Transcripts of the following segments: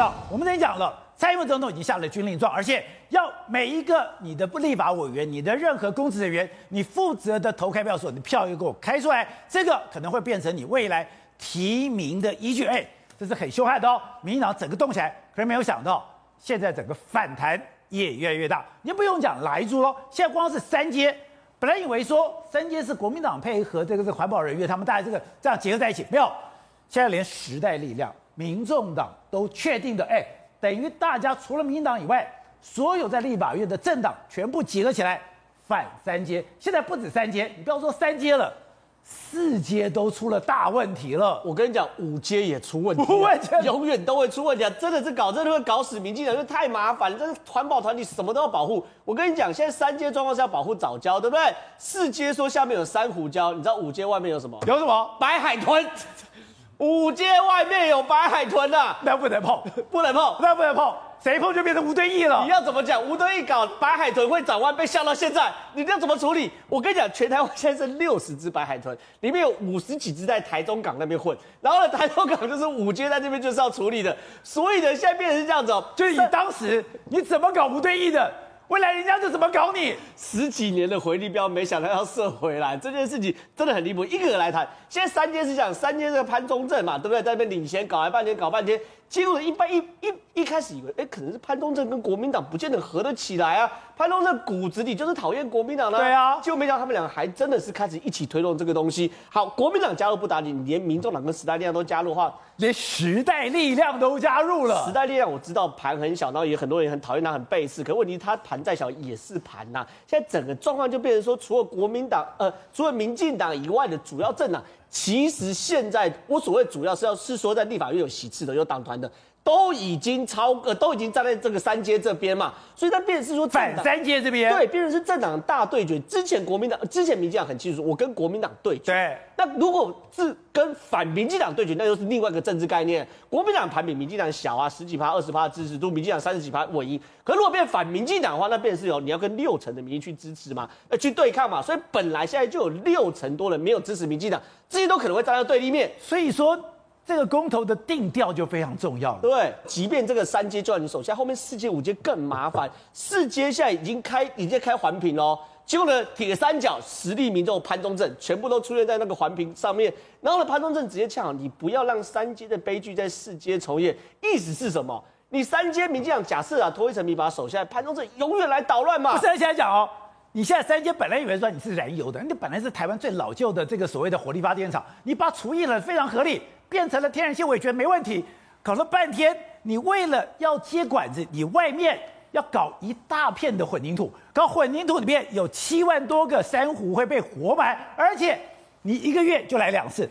到我们之前讲了，蔡英文总统已经下了军令状，而且要每一个你的不立法委员、你的任何公职人员，你负责的投开票所，你票要给我开出来，这个可能会变成你未来提名的依据。哎，这是很凶悍的哦。民进党整个动起来，可是没有想到，现在整个反弹也越来越大。你不用讲莱猪喽，现在光是三阶，本来以为说三阶是国民党配合这个这个环保人员，他们大家这个这样结合在一起，没有，现在连时代力量。民众党都确定的，哎，等于大家除了民进党以外，所有在立法院的政党全部集合起来反三阶。现在不止三阶，你不要说三阶了，四阶都出了大问题了。我跟你讲，五阶也出问题，永远都会出问题啊！真的是搞，真的会搞死民进党，因为太麻烦了。这环保团体什么都要保护。我跟你讲，现在三阶状况是要保护早礁，对不对？四阶说下面有珊瑚礁，你知道五阶外面有什么？有什么？白海豚。五街外面有白海豚啊，那不能碰，不能碰，那不能碰，谁碰就变成吴敦义了。你要怎么讲？吴敦义搞白海豚会转弯，被吓到现在，你要怎么处理？我跟你讲，全台湾现在是六十只白海豚，里面有五十几只在台中港那边混，然后呢，台中港就是五街在这边就是要处理的，所以呢，现在变成是这样子哦，就是你当时你怎么搞吴敦义的？未来人家就怎么搞你？十几年的回力标，没想到要射回来，这件事情真的很离谱。一个人来谈，现在三阶是讲三接这个潘忠正嘛，对不对？在那边领先，搞了半天，搞半天。结果一般一一一开始以为，哎，可能是潘东正跟国民党不见得合得起来啊。潘东正骨子里就是讨厌国民党的，对啊。结果没想到他们两个还真的是开始一起推动这个东西。好，国民党加入不打紧，连民众党跟时代力量都加入的话，连时代力量都加入了。时代力量我知道盘很小，然后也很多人很讨厌他，很背刺。可问题是他盘再小也是盘呐。现在整个状况就变成说，除了国民党呃，除了民进党以外的主要政党。其实现在我所谓主要是要是说在立法院有席次的有党团的都已经超呃都已经站在这个三阶这边嘛，所以它变成是说反三阶这边对，变成是政党大对决。之前国民党之前民进党很清楚，我跟国民党对决。对，那如果是跟反民进党对决，那又是另外一个政治概念。国民党盘比民进党小啊，十几趴、二十趴的支持度，民进党三十几趴稳赢。可如果变反民进党的话，那变成是有你要跟六成的民意去支持嘛，呃，去对抗嘛。所以本来现在就有六成多人没有支持民进党。这些都可能会站在对立面，所以说这个公投的定调就非常重要了。对，即便这个三阶就在你手下，后面四阶五阶更麻烦。四阶现在已经开，已经开环评喽。结果呢，铁三角实力民众潘忠政全部都出现在那个环评上面。然后呢，潘忠政直接呛你不要让三阶的悲剧在四阶重演。意思是什么？你三阶民进党假设啊，拖一层皮把他手下，潘忠政永远来捣乱嘛？不是，现在讲哦。你现在三阶本来以为说你是燃油的，你本来是台湾最老旧的这个所谓的火力发电厂，你把它除役了非常合理，变成了天然气，我也觉得没问题。搞了半天，你为了要接管子，你外面要搞一大片的混凝土，搞混凝土里面有七万多个珊瑚会被活埋，而且你一个月就来两次。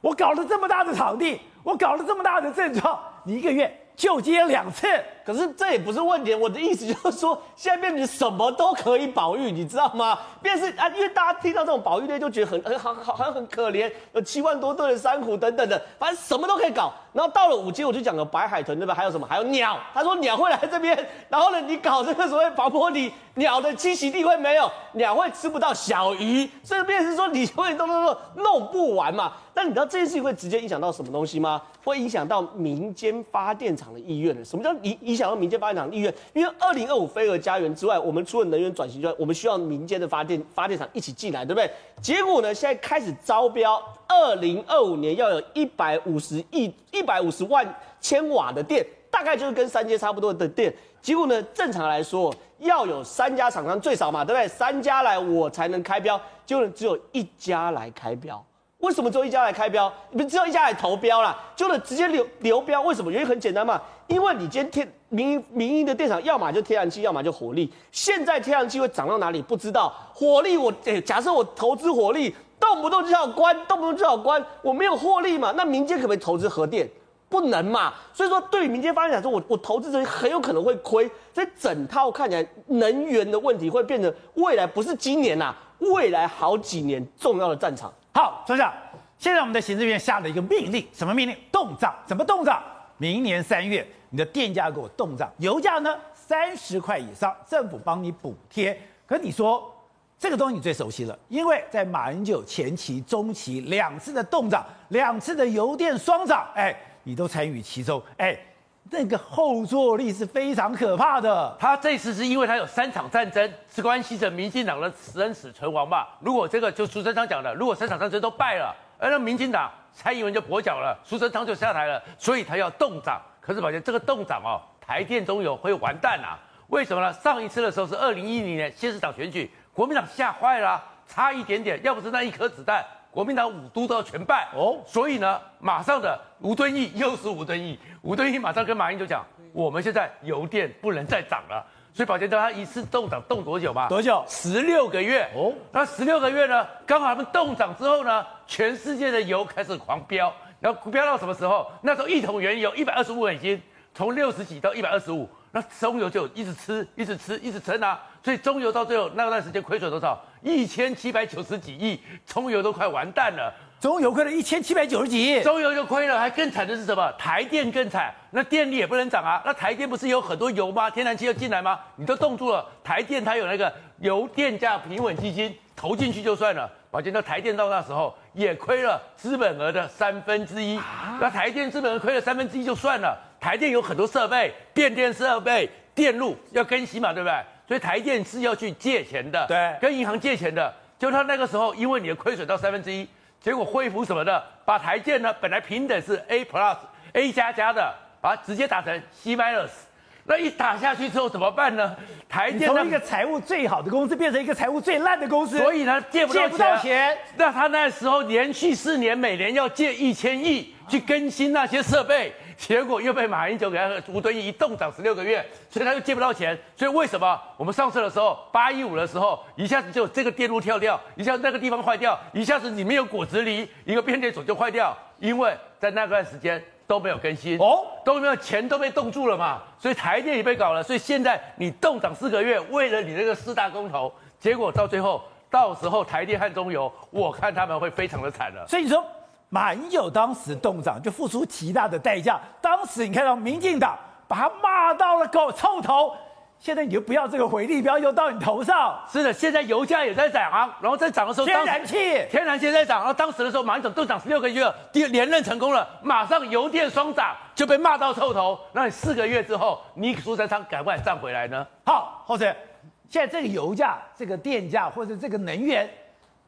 我搞了这么大的场地，我搞了这么大的阵仗，你一个月就接两次。可是这也不是问题，我的意思就是说，现在变成什么都可以保育，你知道吗？变成是啊，因为大家听到这种保育类就觉得很很好好像很可怜，有七万多吨的珊瑚等等的，反正什么都可以搞。然后到了五阶，我就讲了白海豚对吧？还有什么？还有鸟。他说鸟会来这边，然后呢，你搞这个所谓防波堤，鸟的栖息地会没有，鸟会吃不到小鱼，所以变是说你会弄弄弄弄不完嘛。但你知道这件事情会直接影响到什么东西吗？会影响到民间发电厂的意愿的。什么叫影影响到民间发电厂？意愿，因为二零二五飞蛾家园之外，我们除了能源转型之外，我们需要民间的发电发电厂一起进来，对不对？结果呢，现在开始招标，二零二五年要有一百五十亿、一百五十万千瓦的电，大概就是跟三阶差不多的电。结果呢，正常来说要有三家厂商最少嘛，对不对？三家来我才能开标，结果只有一家来开标。为什么只有一家来开标？你们只有一家来投标啦，就能直接流流标？为什么？原因很简单嘛，因为你今天天民营民营的电厂，要么就天然气，要么就火力。现在天然气会涨到哪里？不知道。火力我，假设我投资火力，动不动就要关，动不动就要关，我没有获利嘛？那民间可不可以投资核电？不能嘛。所以说，对民间发展来说，我我投资这些很有可能会亏。所以整套看起来，能源的问题会变成未来不是今年呐、未来好几年重要的战场。好，所长，现在我们的行政院下了一个命令，什么命令？冻涨，怎么冻涨？明年三月，你的电价给我冻涨，油价呢三十块以上，政府帮你补贴。可你说这个东西你最熟悉了，因为在马英九前期、中期两次的冻涨，两次的油电双涨，哎，你都参与其中，哎，那个后坐力是非常可怕的。他这次是因为他有三场战争，是关系着民进党的生死存亡吧？如果这个就苏贞昌讲的，如果三场战争都败了，而那民进党蔡英文就跛脚了，苏贞昌就下台了，所以他要动涨。可是宝杰这个动涨哦，台电中油会完蛋啊？为什么呢？上一次的时候是二零一零年县市长选举，国民党吓坏了、差一点点，要不是那一颗子弹。国民党五都都要全败哦，所以呢，马上的吴敦义又是吴敦义，吴敦义马上跟马英九讲，我们现在油电不能再涨了，所以宝杰知道他一次动涨动多久嘛？多久？十六个月哦。那十六个月呢？刚好他们动涨之后呢，全世界的油开始狂飙，然后飙到什么时候？那时候一桶原油一百二十五美金，从六十几到一百二十五，那中油就一直吃，一直吃，一直撑啊。所以中油到最后那段时间亏损多少？一千七百九十几亿，中油都快完蛋了。中油亏了一千七百九十几亿，中油就亏了，还更惨的是什么？台电更惨，那电力也不能涨啊。那台电不是有很多油吗？天然气要进来吗？你都冻住了。台电它有那个油电价平稳基金，投进去就算了。我觉得台电到那时候也亏了资本额的三分之一。啊、那台电资本额亏了三分之一就算了，台电有很多设备，变电设备、电路要更新嘛，对不对？所以台电是要去借钱的，对，跟银行借钱的。就他那个时候，因为你的亏损到三分之一，结果恢复什么的，把台电呢本来平等是 A plus A 加加的，把它直接打成 C minus。那一打下去之后怎么办呢？台电从一个财务最好的公司变成一个财务最烂的公司，所以呢借不到钱。借不到钱。那他那时候连续四年每年要借一千亿去更新那些设备。结果又被马英九给他吴敦义一冻涨十六个月，所以他又借不到钱。所以为什么我们上次的时候八一五的时候，一下子就这个电路跳掉，一下子那个地方坏掉，一下子里面有果子狸，一个变电所就坏掉，因为在那段时间都没有更新哦，都没有钱都被冻住了嘛，所以台电也被搞了。所以现在你冻涨四个月，为了你那个四大公投，结果到最后，到时候台电和中油，我看他们会非常的惨了。所以你说。马英九当时动涨就付出极大的代价。当时你看到民进党把他骂到了狗臭头，现在你就不要这个回力镖又到你头上。是的，现在油价也在涨啊，然后在涨的时候，天然气天然气在涨。然后当时的时候，马英九冻涨十六个月，第连任成功了，马上油电双涨就被骂到臭头。那你四个月之后，你苏贞昌敢不敢站回来呢？好，后生，现在这个油价、这个电价或者这个能源，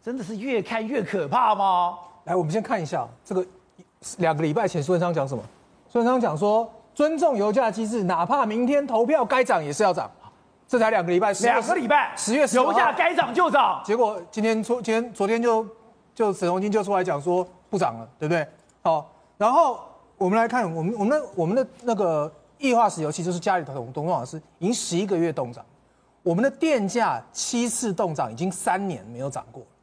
真的是越看越可怕吗？来，我们先看一下这个两个礼拜前苏文昌讲什么？苏文昌讲说尊重油价机制，哪怕明天投票该涨也是要涨。这才两个礼拜，两个礼拜，十月十油价该涨就涨。结果今天昨今天昨天就就沈荣金就出来讲说不涨了，对不对？好，然后我们来看我们我们的我们的那个液化石油气就是家里头董董老师已经十一个月冻涨，我们的电价七次冻涨已经三年没有涨过。好。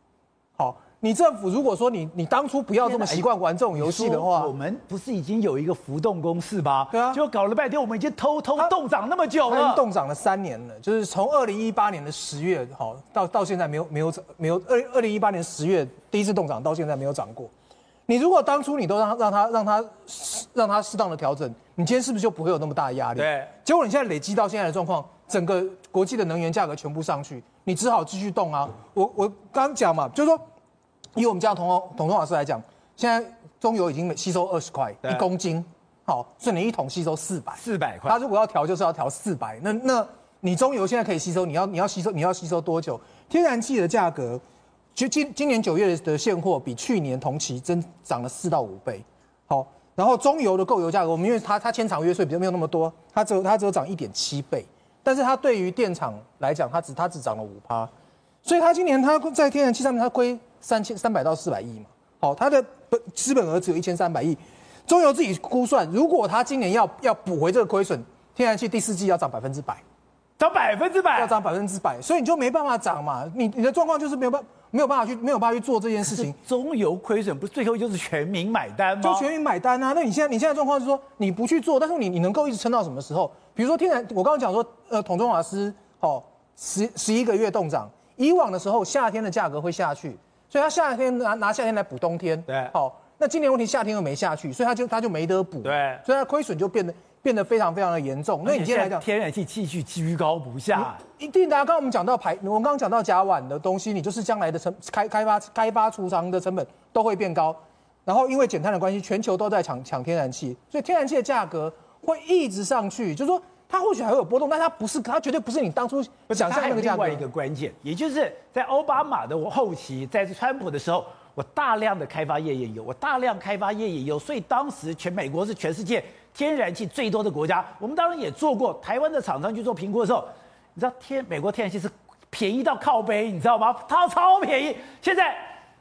你政府如果说你你当初不要这么习惯玩这种游戏的话，我们不是已经有一个浮动公式吗？对啊，就搞了半天，我们已经偷偷动涨那么久了，已经冻涨了三年了，就是从二零一八年的十月好到到现在没有没有没有二二零一八年十月第一次动涨到现在没有涨过。你如果当初你都让让他让他让他适当的调整，你今天是不是就不会有那么大的压力？对。结果你现在累积到现在的状况，整个国际的能源价格全部上去，你只好继续动啊。我我刚讲嘛，就是说。以我们家的统统统老师来讲，现在中油已经吸收二十块一公斤，好，所以你一桶吸收四百，四百块。他如果要调，就是要调四百。那那你中油现在可以吸收，你要你要吸收你要吸收多久？天然气的价格，就今今年九月的现货比去年同期增涨了四到五倍，好，然后中油的购油价格，我们因为它它签长约，所以比较没有那么多，它只有它只有涨一点七倍，但是它对于电厂来讲，它只它只涨了五趴，所以它今年它在天然气上面它亏。三千三百到四百亿嘛，好，它的本资本额只有一千三百亿，中油自己估算，如果它今年要要补回这个亏损，天然气第四季要涨百分之百，涨百分之百，要涨百分之百，所以你就没办法涨嘛，你你的状况就是没有办没有办法去没有办法去做这件事情。中油亏损不是最后就是全民买单吗？就全民买单啊！那你现在你现在状况是说你不去做，但是你你能够一直撑到什么时候？比如说天然，我刚刚讲说，呃，统中瓦斯哦，十十一个月冻涨，以往的时候夏天的价格会下去。所以他夏天拿拿夏天来补冬天，对，好，那今年问题夏天又没下去，所以他就他就没得补，对，所以他亏损就变得变得非常非常的严重。那你现在来讲，天然气继续居高不下，一定的。刚刚我们讲到排，我们刚刚讲到甲烷的东西，你就是将来的成开开发开发储藏的成本都会变高，然后因为减碳的关系，全球都在抢抢天然气，所以天然气的价格会一直上去，就是说它或许还会有波动，但它不是，它绝对不是你当初想象那个价格。另外一个关键，也就是在奥巴马的后期，在川普的时候，我大量的开发页岩油，我大量开发页岩油，所以当时全美国是全世界天然气最多的国家。我们当然也做过台湾的厂商去做评估的时候，你知道天美国天然气是便宜到靠背，你知道吗？它超便宜。现在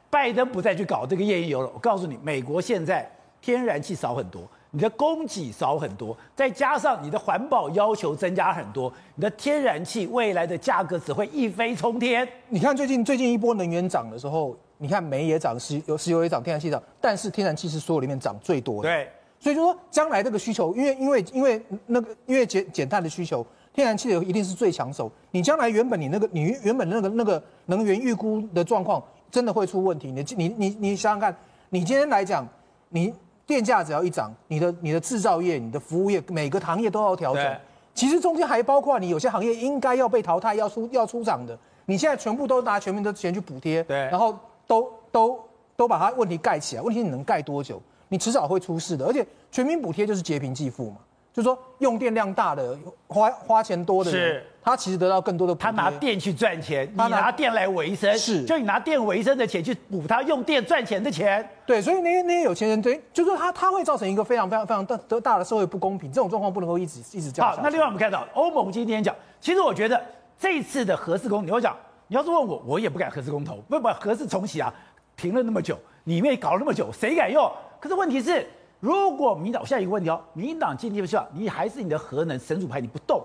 拜登不再去搞这个页岩油了，我告诉你，美国现在天然气少很多。你的供给少很多，再加上你的环保要求增加很多，你的天然气未来的价格只会一飞冲天。你看最近最近一波能源涨的时候，你看煤也涨，石油石油也涨，天然气涨，但是天然气是所有里面涨最多的。对，所以就说将来这个需求，因为因为因为那个因为减减碳的需求，天然气的一定是最抢手。你将来原本你那个你原本那个那个能源预估的状况真的会出问题。你你你你想想看，你今天来讲你。电价只要一涨，你的你的制造业、你的服务业，每个行业都要调整。其实中间还包括你有些行业应该要被淘汰、要出要出厂的，你现在全部都拿全民的钱去补贴，对，然后都都都把它问题盖起来。问题你能盖多久？你迟早会出事的。而且全民补贴就是劫贫济富嘛。就是说，用电量大的、花花钱多的人，他其实得到更多的。他拿电去赚钱，你拿电来维生，是，就你拿电维生的钱去补他用电赚钱的钱。对，所以那些那些有钱人，对，就是说他他会造成一个非常非常非常大大的社会不公平，这种状况不能够一直一直这样。好，那另外我们看到欧盟今天讲，其实我觉得这次的核四公，你会讲，你要是问我，我也不敢核四公投，不不，核四重启啊，停了那么久，里面搞了那么久，谁敢用？可是问题是。如果民党，下一个问题哦，民党今天不希望你还是你的核能神主牌，你不动，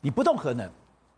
你不动核能，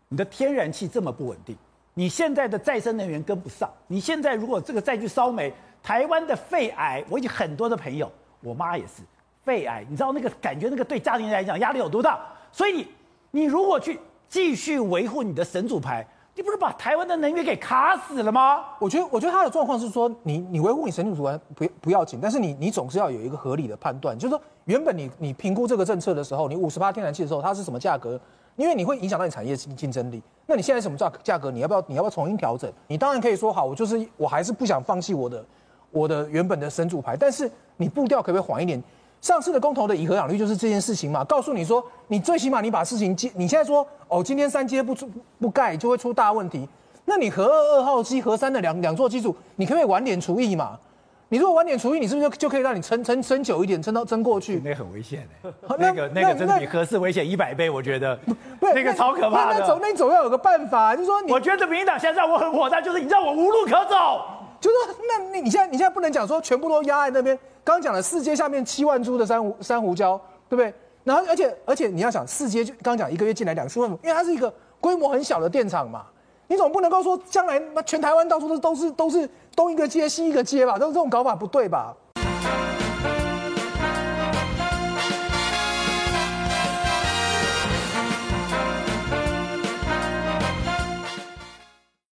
你的天然气这么不稳定，你现在的再生能源跟不上，你现在如果这个再去烧煤，台湾的肺癌，我已经很多的朋友，我妈也是肺癌，你知道那个感觉，那个对家庭来讲压力有多大？所以你你如果去继续维护你的神主牌。你不是把台湾的能源给卡死了吗？我觉得，我觉得他的状况是说你，你维护你神主牌不不要紧，但是你你总是要有一个合理的判断，就是说原本你你评估这个政策的时候，你五十八天然气的时候，它是什么价格？因为你会影响到你产业竞竞争力。那你现在什么价价格？你要不要你要不要重新调整？你当然可以说好，我就是我还是不想放弃我的我的原本的神主牌，但是你步调可不可以缓一点？上次的公投的以和养率就是这件事情嘛，告诉你说，你最起码你把事情接，你现在说哦，今天三接不出不盖就会出大问题，那你核二二号机、核三的两两座机组，你可不可以晚点除役嘛？你如果晚点除役，你是不是就就可以让你撑撑撑久一点，撑到撑过去？那很危险 哎，那个那个真的比核四危险一百倍，我觉得，不那个超可怕的。那总那总要有个办法，就是说你，我觉得民进党现在让我很火大，就是你让我无路可走。就是说，那你你现在你现在不能讲说全部都压在那边。刚讲了四阶下面七万株的珊瑚珊瑚礁，对不对？然后而且而且你要想四阶就刚讲一个月进来两千万，因为它是一个规模很小的电厂嘛，你总不能够说将来那全台湾到处都都是都是东一个街西一个街吧？都这种搞法不对吧？